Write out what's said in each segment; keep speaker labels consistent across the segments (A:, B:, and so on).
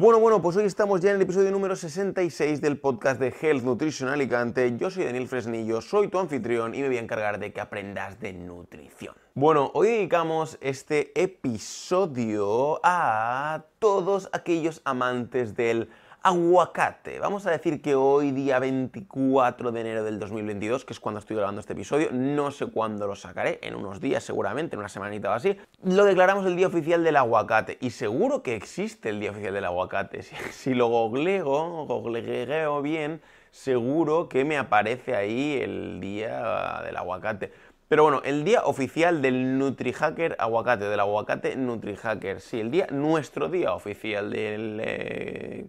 A: Bueno, bueno, pues hoy estamos ya en el episodio número 66 del podcast de Health Nutrition Alicante. Yo soy Daniel Fresnillo, soy tu anfitrión y me voy a encargar de que aprendas de nutrición. Bueno, hoy dedicamos este episodio a todos aquellos amantes del aguacate. Vamos a decir que hoy, día 24 de enero del 2022, que es cuando estoy grabando este episodio, no sé cuándo lo sacaré, en unos días seguramente, en una semanita o así, lo declaramos el día oficial del aguacate. Y seguro que existe el día oficial del aguacate. Si, lo googleo, googleo bien, seguro que me aparece ahí el día del aguacate. Pero bueno, el día oficial del NutriHacker aguacate, del aguacate NutriHacker. Sí, el día, nuestro día oficial del eh,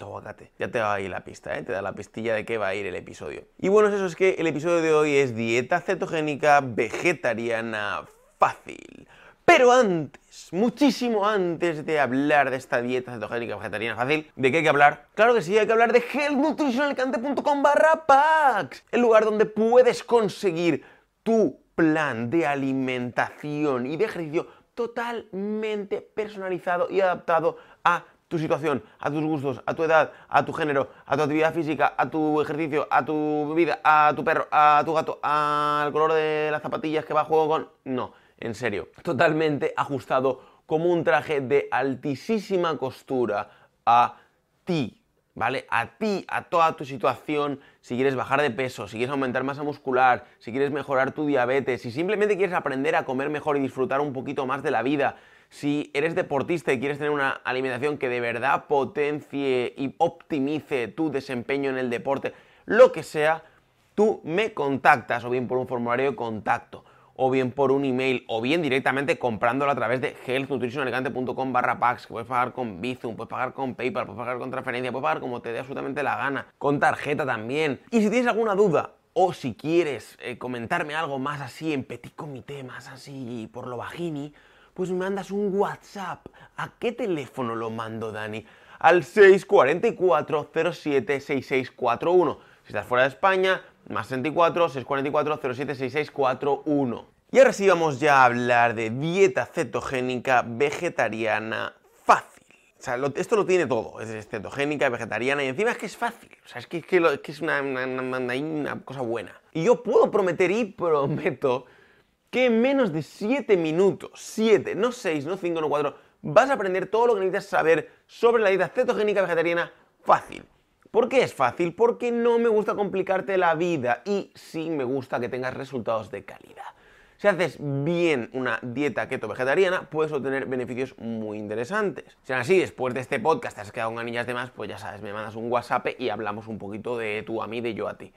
A: aguacate. Ya te va ahí la pista, ¿eh? te da la pistilla de qué va a ir el episodio. Y bueno, eso es que el episodio de hoy es dieta cetogénica vegetariana fácil. Pero antes, muchísimo antes de hablar de esta dieta cetogénica vegetariana fácil, ¿de qué hay que hablar? Claro que sí, hay que hablar de healthnutritionalicante.com barra packs, el lugar donde puedes conseguir tu plan de alimentación y de ejercicio totalmente personalizado y adaptado a tu situación, a tus gustos, a tu edad, a tu género, a tu actividad física, a tu ejercicio, a tu vida, a tu perro, a tu gato, al color de las zapatillas que va a juego con... No, en serio, totalmente ajustado como un traje de altísima costura a ti, ¿vale? A ti, a toda tu situación, si quieres bajar de peso, si quieres aumentar masa muscular, si quieres mejorar tu diabetes, si simplemente quieres aprender a comer mejor y disfrutar un poquito más de la vida, si eres deportista y quieres tener una alimentación que de verdad potencie y optimice tu desempeño en el deporte, lo que sea, tú me contactas o bien por un formulario de contacto o bien por un email, o bien directamente comprándolo a través de healthnutritionalicante.com barra packs, que puedes pagar con Bizum, puedes pagar con PayPal, puedes pagar con transferencia, puedes pagar como te dé absolutamente la gana, con tarjeta también. Y si tienes alguna duda, o si quieres eh, comentarme algo más así, en petit comité, más así por lo bajini, pues me mandas un WhatsApp. ¿A qué teléfono lo mando, Dani? Al 644 07 6641. Si estás fuera de España, más 64 644 07 6641. Y ahora sí vamos ya a hablar de dieta cetogénica vegetariana fácil. O sea, esto lo tiene todo. Es cetogénica, vegetariana y encima es que es fácil. O sea, es que, es, una, una, cosa buena. Y yo puedo prometer y prometo que en menos de 7 minutos, 7, no 6, no 5, no 4, vas a aprender todo lo que necesitas saber sobre la dieta cetogénica vegetariana fácil. ¿Por qué es fácil? Porque no me gusta complicarte la vida y sí me gusta que tengas resultados de calidad. Si haces bien una dieta keto vegetariana, puedes obtener beneficios muy interesantes. Si así, después de este podcast te has quedado con anillas de más, pues ya sabes, me mandas un WhatsApp y hablamos un poquito de tú a mí, de yo a ti.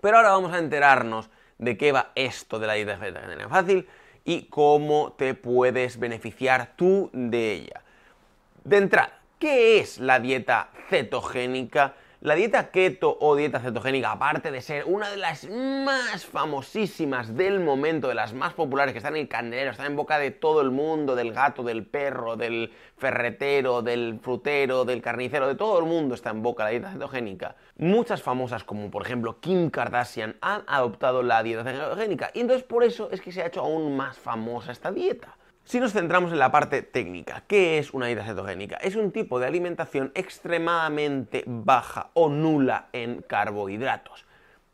A: Pero ahora vamos a enterarnos de qué va esto de la dieta vegetariana fácil y cómo te puedes beneficiar tú de ella. De entrada, ¿qué es la dieta cetogénica? La dieta keto o dieta cetogénica, aparte de ser una de las más famosísimas del momento, de las más populares, que están en el candelero, están en boca de todo el mundo, del gato, del perro, del ferretero, del frutero, del carnicero, de todo el mundo está en boca la dieta cetogénica. Muchas famosas, como por ejemplo Kim Kardashian, han adoptado la dieta cetogénica y entonces por eso es que se ha hecho aún más famosa esta dieta. Si nos centramos en la parte técnica, ¿qué es una dieta cetogénica? Es un tipo de alimentación extremadamente baja o nula en carbohidratos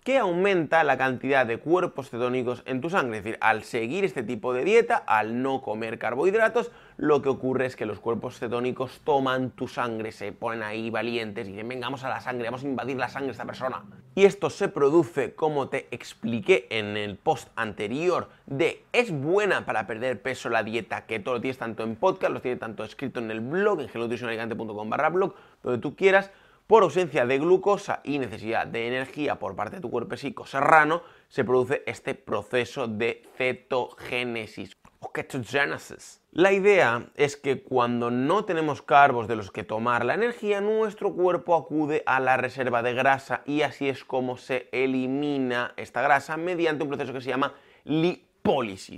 A: que aumenta la cantidad de cuerpos cetónicos en tu sangre. Es decir, al seguir este tipo de dieta, al no comer carbohidratos, lo que ocurre es que los cuerpos cetónicos toman tu sangre, se ponen ahí valientes y dicen, vengamos a la sangre, vamos a invadir la sangre de esta persona. Y esto se produce, como te expliqué en el post anterior, de es buena para perder peso la dieta, que todo lo tienes tanto en podcast, lo tienes tanto escrito en el blog, en gelonutricionalicante.com barra blog, donde tú quieras, por ausencia de glucosa y necesidad de energía por parte de tu cuerpecico serrano, se produce este proceso de cetogénesis o ketogenesis. La idea es que cuando no tenemos carbos de los que tomar la energía, nuestro cuerpo acude a la reserva de grasa y así es como se elimina esta grasa mediante un proceso que se llama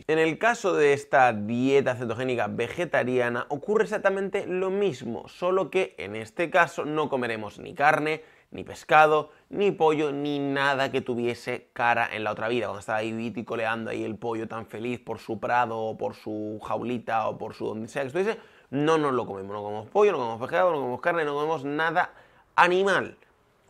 A: En el caso de esta dieta cetogénica vegetariana ocurre exactamente lo mismo, solo que en este caso no comeremos ni carne, ni pescado, ni pollo, ni nada que tuviese cara en la otra vida. Cuando estaba ahí coleando ahí el pollo tan feliz por su prado, o por su jaulita, o por su donde sea que estuviese, no nos lo comemos. No comemos pollo, no comemos pescado, no comemos carne, no comemos nada animal.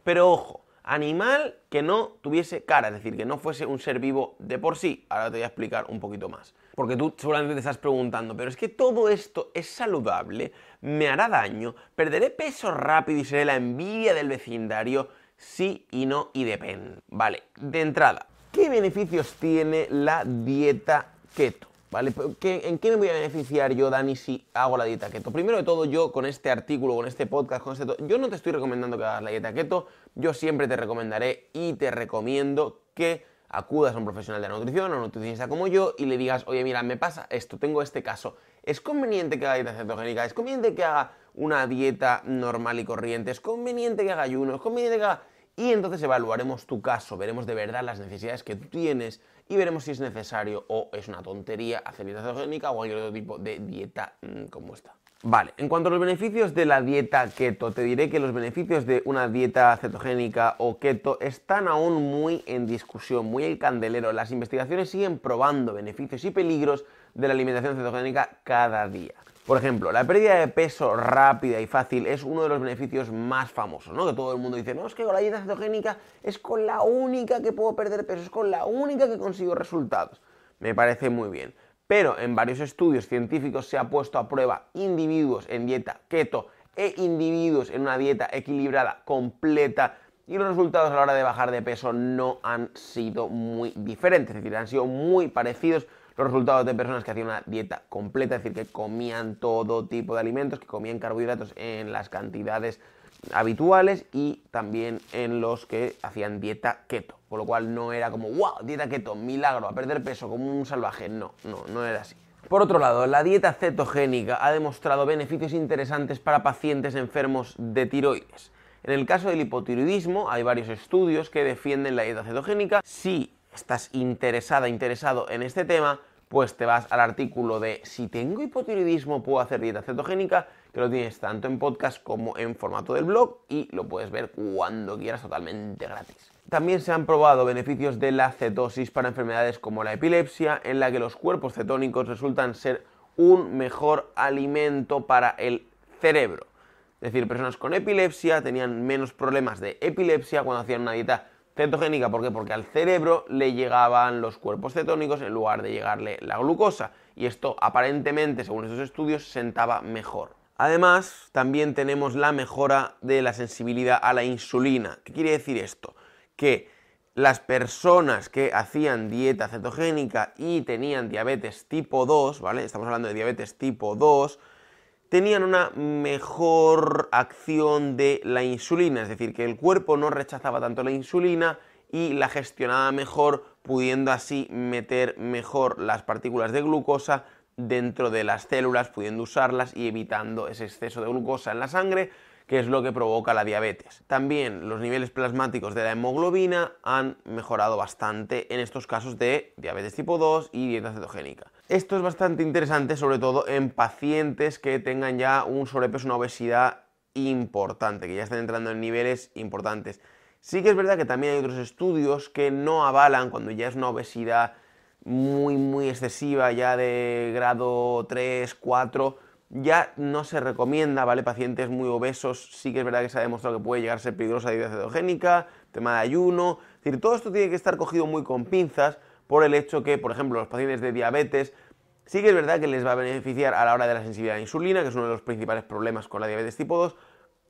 A: Pero ojo, animal que no tuviese cara, es decir, que no fuese un ser vivo de por sí. Ahora te voy a explicar un poquito más. Porque tú seguramente te estás preguntando, pero es que todo esto es saludable, me hará daño, perderé peso rápido y seré la envidia del vecindario, sí y no y depende. Vale, de entrada, ¿qué beneficios tiene la dieta keto? ¿Vale? ¿En qué me voy a beneficiar yo, Dani, si hago la dieta keto? Primero de todo, yo con este artículo, con este podcast, con este... Yo no te estoy recomendando que hagas la dieta keto, yo siempre te recomendaré y te recomiendo que acudas a un profesional de la nutrición, a un nutricionista como yo, y le digas, oye, mira, me pasa esto, tengo este caso. ¿Es conveniente que haga dieta cetogénica? ¿Es conveniente que haga una dieta normal y corriente? ¿Es conveniente que haga ayuno? ¿Es conveniente que haga...? Y entonces evaluaremos tu caso, veremos de verdad las necesidades que tú tienes y veremos si es necesario o es una tontería hacer dieta cetogénica o cualquier otro tipo de dieta mm, como esta. Vale, en cuanto a los beneficios de la dieta keto, te diré que los beneficios de una dieta cetogénica o keto están aún muy en discusión, muy el candelero. Las investigaciones siguen probando beneficios y peligros de la alimentación cetogénica cada día. Por ejemplo, la pérdida de peso rápida y fácil es uno de los beneficios más famosos, ¿no? Que todo el mundo dice, no, es que con la dieta cetogénica es con la única que puedo perder peso, es con la única que consigo resultados. Me parece muy bien. Pero en varios estudios científicos se ha puesto a prueba individuos en dieta keto e individuos en una dieta equilibrada completa y los resultados a la hora de bajar de peso no han sido muy diferentes, es decir, han sido muy parecidos los resultados de personas que hacían una dieta completa, es decir, que comían todo tipo de alimentos, que comían carbohidratos en las cantidades habituales y también en los que hacían dieta keto. Con lo cual no era como, wow, dieta keto, milagro, a perder peso como un salvaje. No, no, no era así. Por otro lado, la dieta cetogénica ha demostrado beneficios interesantes para pacientes enfermos de tiroides. En el caso del hipotiroidismo hay varios estudios que defienden la dieta cetogénica. Si estás interesada, interesado en este tema, pues te vas al artículo de si tengo hipotiroidismo puedo hacer dieta cetogénica, que lo tienes tanto en podcast como en formato del blog y lo puedes ver cuando quieras totalmente gratis. También se han probado beneficios de la cetosis para enfermedades como la epilepsia, en la que los cuerpos cetónicos resultan ser un mejor alimento para el cerebro. Es decir, personas con epilepsia tenían menos problemas de epilepsia cuando hacían una dieta cetogénica. ¿Por qué? Porque al cerebro le llegaban los cuerpos cetónicos en lugar de llegarle la glucosa. Y esto aparentemente, según estos estudios, sentaba mejor. Además, también tenemos la mejora de la sensibilidad a la insulina. ¿Qué quiere decir esto? Que las personas que hacían dieta cetogénica y tenían diabetes tipo 2, ¿vale? Estamos hablando de diabetes tipo 2, tenían una mejor acción de la insulina, es decir, que el cuerpo no rechazaba tanto la insulina y la gestionaba mejor, pudiendo así meter mejor las partículas de glucosa dentro de las células, pudiendo usarlas y evitando ese exceso de glucosa en la sangre, que es lo que provoca la diabetes. También los niveles plasmáticos de la hemoglobina han mejorado bastante en estos casos de diabetes tipo 2 y dieta cetogénica. Esto es bastante interesante, sobre todo en pacientes que tengan ya un sobrepeso, una obesidad importante, que ya están entrando en niveles importantes. Sí que es verdad que también hay otros estudios que no avalan cuando ya es una obesidad muy, muy excesiva, ya de grado 3, 4, ya no se recomienda, ¿vale? Pacientes muy obesos, sí que es verdad que se ha demostrado que puede llegar a ser peligrosa la dieta cetogénica, tema de ayuno, es decir, todo esto tiene que estar cogido muy con pinzas, por el hecho que, por ejemplo, los pacientes de diabetes sí que es verdad que les va a beneficiar a la hora de la sensibilidad a la insulina, que es uno de los principales problemas con la diabetes tipo 2,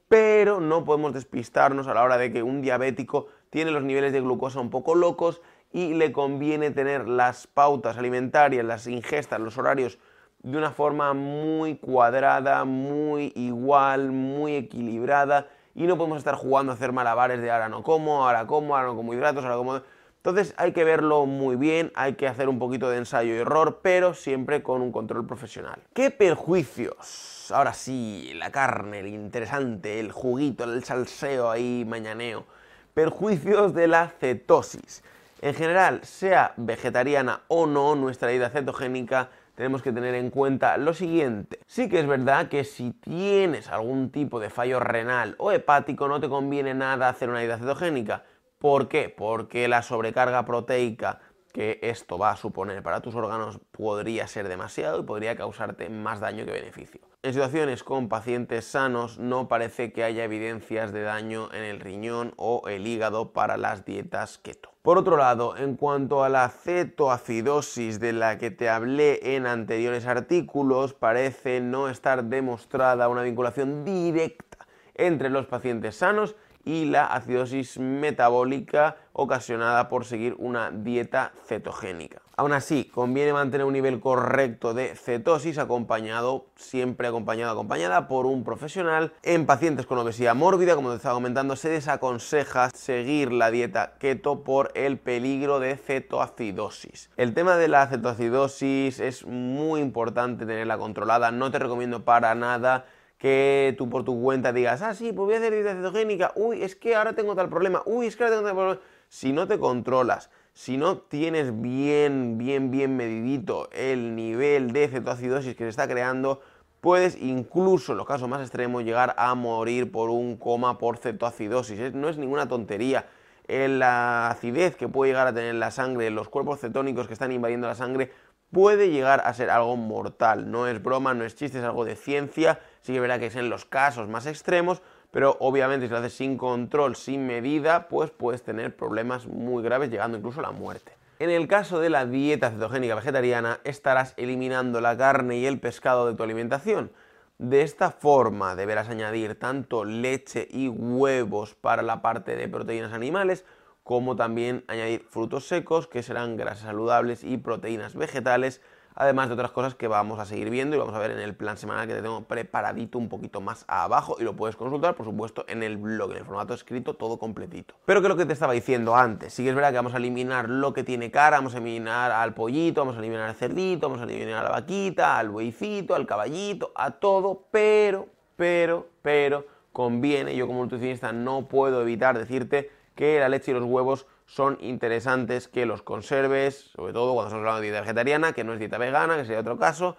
A: pero no podemos despistarnos a la hora de que un diabético tiene los niveles de glucosa un poco locos y le conviene tener las pautas alimentarias, las ingestas, los horarios de una forma muy cuadrada, muy igual, muy equilibrada y no podemos estar jugando a hacer malabares de ahora no como, ahora como, ahora no como hidratos, ahora como... Entonces hay que verlo muy bien, hay que hacer un poquito de ensayo y error, pero siempre con un control profesional. ¿Qué perjuicios? Ahora sí, la carne, el interesante, el juguito, el salseo ahí mañaneo. Perjuicios de la cetosis. En general, sea vegetariana o no nuestra dieta cetogénica, tenemos que tener en cuenta lo siguiente. Sí que es verdad que si tienes algún tipo de fallo renal o hepático, no te conviene nada hacer una dieta cetogénica. ¿Por qué? Porque la sobrecarga proteica que esto va a suponer para tus órganos podría ser demasiado y podría causarte más daño que beneficio. En situaciones con pacientes sanos no parece que haya evidencias de daño en el riñón o el hígado para las dietas keto. Por otro lado, en cuanto a la cetoacidosis de la que te hablé en anteriores artículos, parece no estar demostrada una vinculación directa entre los pacientes sanos y la acidosis metabólica ocasionada por seguir una dieta cetogénica. Aún así, conviene mantener un nivel correcto de cetosis acompañado, siempre acompañado, acompañada por un profesional. En pacientes con obesidad mórbida, como te estaba comentando, se desaconseja seguir la dieta keto por el peligro de cetoacidosis. El tema de la cetoacidosis es muy importante tenerla controlada, no te recomiendo para nada que tú por tu cuenta digas, ah, sí, pues voy a hacer dieta cetogénica, uy, es que ahora tengo tal problema, uy, es que ahora tengo tal problema. Si no te controlas, si no tienes bien, bien, bien medidito el nivel de cetoacidosis que se está creando, puedes incluso en los casos más extremos llegar a morir por un coma por cetoacidosis. No es ninguna tontería. La acidez que puede llegar a tener la sangre, los cuerpos cetónicos que están invadiendo la sangre, puede llegar a ser algo mortal. No es broma, no es chiste, es algo de ciencia. Sí que verá que es en los casos más extremos, pero obviamente si lo haces sin control, sin medida, pues puedes tener problemas muy graves, llegando incluso a la muerte. En el caso de la dieta cetogénica vegetariana, estarás eliminando la carne y el pescado de tu alimentación. De esta forma deberás añadir tanto leche y huevos para la parte de proteínas animales, como también añadir frutos secos, que serán grasas saludables y proteínas vegetales, además de otras cosas que vamos a seguir viendo y vamos a ver en el plan semanal que te tengo preparadito un poquito más abajo y lo puedes consultar, por supuesto, en el blog, en el formato escrito, todo completito. Pero que lo que te estaba diciendo antes, sí que es verdad que vamos a eliminar lo que tiene cara, vamos a eliminar al pollito, vamos a eliminar al cerdito, vamos a eliminar a la vaquita, al bueycito, al caballito, a todo, pero, pero, pero, conviene, yo como nutricionista no puedo evitar decirte que la leche y los huevos son interesantes que los conserves, sobre todo cuando estamos hablando de dieta vegetariana, que no es dieta vegana, que sería otro caso.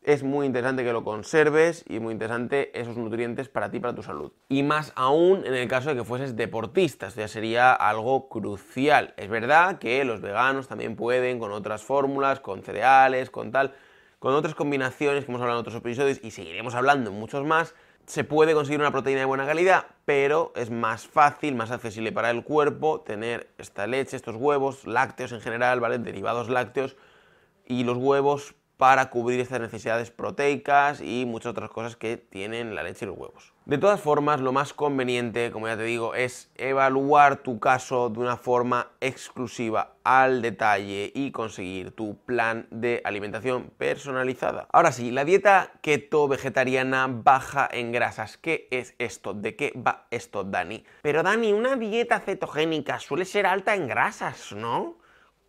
A: Es muy interesante que lo conserves y muy interesante esos nutrientes para ti, para tu salud. Y más aún en el caso de que fueses deportista, esto ya sería algo crucial. Es verdad que los veganos también pueden con otras fórmulas, con cereales, con tal, con otras combinaciones que hemos hablado en otros episodios y seguiremos hablando en muchos más, se puede conseguir una proteína de buena calidad, pero es más fácil, más accesible para el cuerpo tener esta leche, estos huevos, lácteos en general, ¿vale? Derivados lácteos y los huevos para cubrir estas necesidades proteicas y muchas otras cosas que tienen la leche y los huevos. De todas formas, lo más conveniente, como ya te digo, es evaluar tu caso de una forma exclusiva al detalle y conseguir tu plan de alimentación personalizada. Ahora sí, la dieta keto vegetariana baja en grasas. ¿Qué es esto? ¿De qué va esto, Dani? Pero Dani, una dieta cetogénica suele ser alta en grasas, ¿no?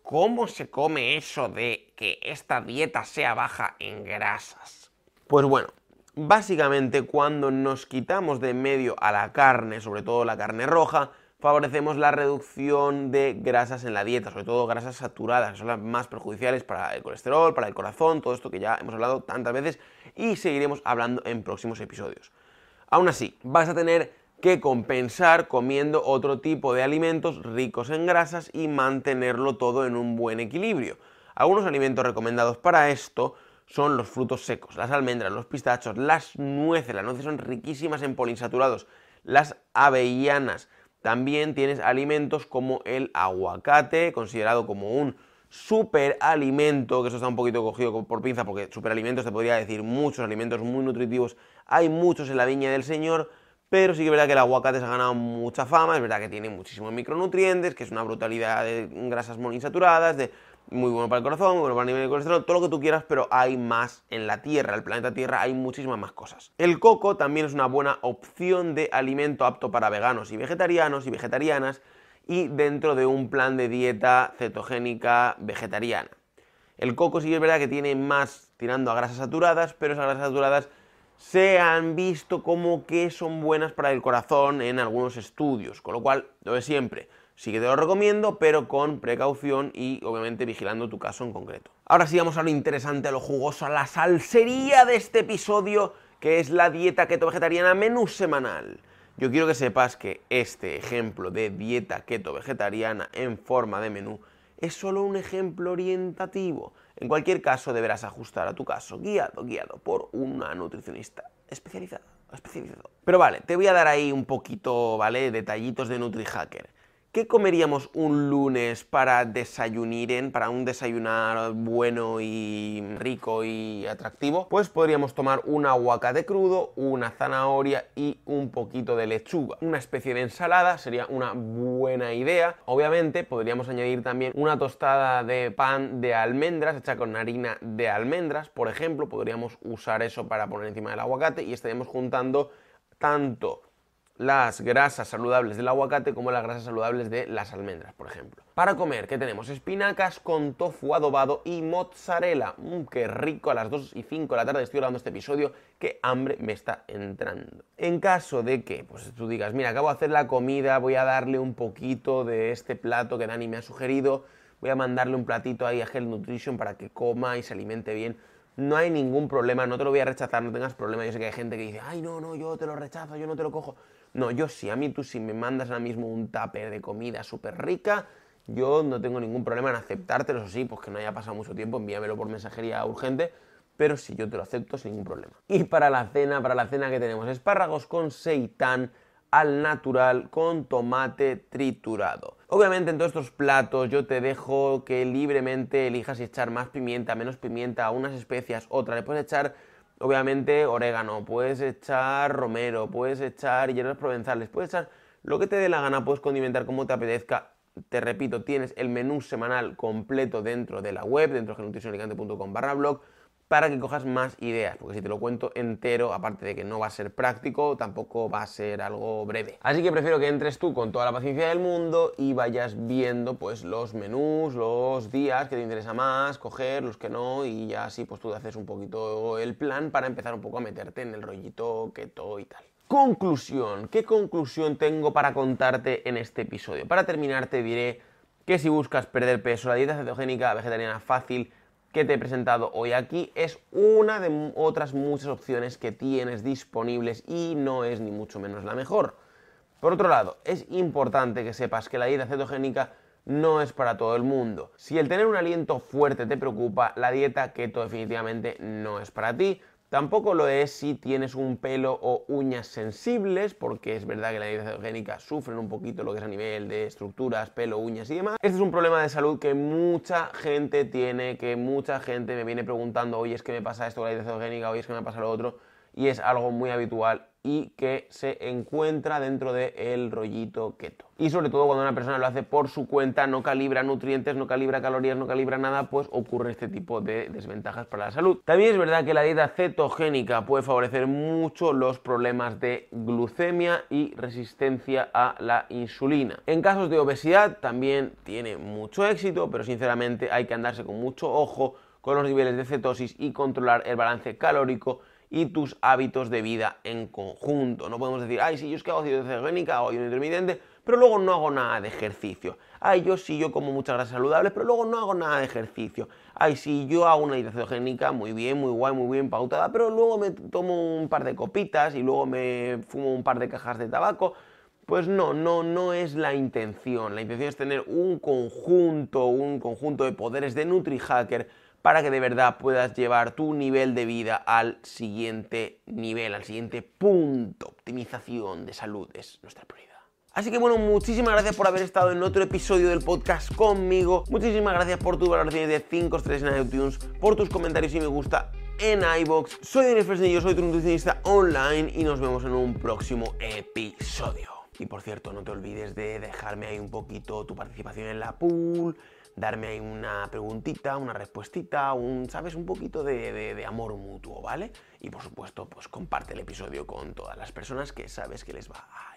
A: ¿Cómo se come eso de que esta dieta sea baja en grasas? Pues bueno, básicamente cuando nos quitamos de medio a la carne, sobre todo la carne roja, favorecemos la reducción de grasas en la dieta, sobre todo grasas saturadas, que son las más perjudiciales para el colesterol, para el corazón, todo esto que ya hemos hablado tantas veces y seguiremos hablando en próximos episodios. Aún así, vas a tener que compensar comiendo otro tipo de alimentos ricos en grasas y mantenerlo todo en un buen equilibrio. Algunos alimentos recomendados para esto son los frutos secos, las almendras, los pistachos, las nueces. Las nueces son riquísimas en poliinsaturados. Las avellanas. También tienes alimentos como el aguacate, considerado como un superalimento, que eso está un poquito cogido por pinza porque superalimentos te podría decir muchos alimentos muy nutritivos. Hay muchos en la viña del Señor, pero sí que es verdad que el aguacate se ha ganado mucha fama, es verdad que tiene muchísimos micronutrientes, que es una brutalidad de grasas monoinsaturadas, de muy bueno para el corazón, muy bueno para el nivel de colesterol, todo lo que tú quieras, pero hay más en la Tierra, el planeta Tierra hay muchísimas más cosas. El coco también es una buena opción de alimento apto para veganos y vegetarianos y vegetarianas y dentro de un plan de dieta cetogénica vegetariana. El coco sí que es verdad que tiene más tirando a grasas saturadas, pero esas grasas saturadas se han visto como que son buenas para el corazón en algunos estudios, con lo cual, lo de siempre, Sí que te lo recomiendo, pero con precaución y obviamente vigilando tu caso en concreto. Ahora sí vamos a lo interesante, a lo jugoso, a la salsería de este episodio, que es la dieta keto vegetariana menú semanal. Yo quiero que sepas que este ejemplo de dieta keto vegetariana en forma de menú es solo un ejemplo orientativo. En cualquier caso, deberás ajustar a tu caso, guiado, guiado por una nutricionista especializada. especializado. Pero vale, te voy a dar ahí un poquito, ¿vale? Detallitos de NutriHacker. ¿Qué comeríamos un lunes para desayunar, para un desayunar bueno y rico y atractivo? Pues podríamos tomar un aguacate crudo, una zanahoria y un poquito de lechuga. Una especie de ensalada sería una buena idea. Obviamente podríamos añadir también una tostada de pan de almendras hecha con harina de almendras, por ejemplo. Podríamos usar eso para poner encima del aguacate y estaríamos juntando tanto las grasas saludables del aguacate como las grasas saludables de las almendras, por ejemplo. Para comer, ¿qué tenemos? Espinacas con tofu adobado y mozzarella. Mmm, qué rico, a las 2 y 5 de la tarde estoy grabando este episodio, qué hambre me está entrando. En caso de que pues, tú digas, mira, acabo de hacer la comida, voy a darle un poquito de este plato que Dani me ha sugerido, voy a mandarle un platito ahí a Health Nutrition para que coma y se alimente bien no hay ningún problema, no te lo voy a rechazar, no tengas problema. Yo sé que hay gente que dice, ay, no, no, yo te lo rechazo, yo no te lo cojo. No, yo sí, a mí tú si me mandas ahora mismo un tupper de comida súper rica, yo no tengo ningún problema en aceptártelo, eso sí, pues que no haya pasado mucho tiempo, envíamelo por mensajería urgente, pero sí, yo te lo acepto sin ningún problema. Y para la cena, para la cena que tenemos espárragos con seitán al natural con tomate triturado. Obviamente en todos estos platos yo te dejo que libremente elijas si echar más pimienta, menos pimienta, unas especias, otras. Le puedes echar obviamente orégano, puedes echar romero, puedes echar hierbas provenzales, puedes echar lo que te dé la gana, puedes condimentar como te apetezca. Te repito, tienes el menú semanal completo dentro de la web, dentro de nutricionalicante.com barra blog, para que cojas más ideas, porque si te lo cuento entero, aparte de que no va a ser práctico, tampoco va a ser algo breve. Así que prefiero que entres tú con toda la paciencia del mundo y vayas viendo pues los menús, los días que te interesa más, coger los que no y ya así pues tú haces un poquito el plan para empezar un poco a meterte en el rollito keto y tal. Conclusión, ¿qué conclusión tengo para contarte en este episodio? Para terminar te diré que si buscas perder peso, la dieta cetogénica vegetariana fácil que te he presentado hoy aquí es una de otras muchas opciones que tienes disponibles y no es ni mucho menos la mejor. Por otro lado, es importante que sepas que la dieta cetogénica no es para todo el mundo. Si el tener un aliento fuerte te preocupa, la dieta keto definitivamente no es para ti. Tampoco lo es si tienes un pelo o uñas sensibles, porque es verdad que la dieta cetogénica sufren un poquito lo que es a nivel de estructuras, pelo, uñas y demás. Este es un problema de salud que mucha gente tiene, que mucha gente me viene preguntando, oye, es que me pasa esto con la dieta cetogénica, oye, es que me pasa lo otro, y es algo muy habitual y que se encuentra dentro del rollito keto. Y sobre todo cuando una persona lo hace por su cuenta, no calibra nutrientes, no calibra calorías, no calibra nada, pues ocurre este tipo de desventajas para la salud. También es verdad que la dieta cetogénica puede favorecer mucho los problemas de glucemia y resistencia a la insulina. En casos de obesidad también tiene mucho éxito, pero sinceramente hay que andarse con mucho ojo con los niveles de cetosis y controlar el balance calórico y tus hábitos de vida en conjunto. No podemos decir, ay, sí, yo es que hago dieta cetogénica o ayuno intermitente, pero luego no hago nada de ejercicio. Ay, yo sí, yo como muchas grasas saludables, pero luego no hago nada de ejercicio. Ay, sí, yo hago una dieta cetogénica muy bien, muy guay, muy bien pautada, pero luego me tomo un par de copitas y luego me fumo un par de cajas de tabaco. Pues no, no, no es la intención. La intención es tener un conjunto, un conjunto de poderes de NutriHacker para que de verdad puedas llevar tu nivel de vida al siguiente nivel, al siguiente punto. Optimización de salud es nuestra prioridad. Así que bueno, muchísimas gracias por haber estado en otro episodio del podcast conmigo. Muchísimas gracias por tus valoraciones de 5 estrellas en iTunes, por tus comentarios y me gusta en iBox. Soy Daniel Fresnillo, soy tu nutricionista online y nos vemos en un próximo episodio. Y por cierto, no te olvides de dejarme ahí un poquito tu participación en la pool, darme ahí una preguntita, una respuestita, un, ¿sabes? Un poquito de, amor mutuo, ¿vale? Y por supuesto, pues comparte el episodio con todas las personas que sabes que les va a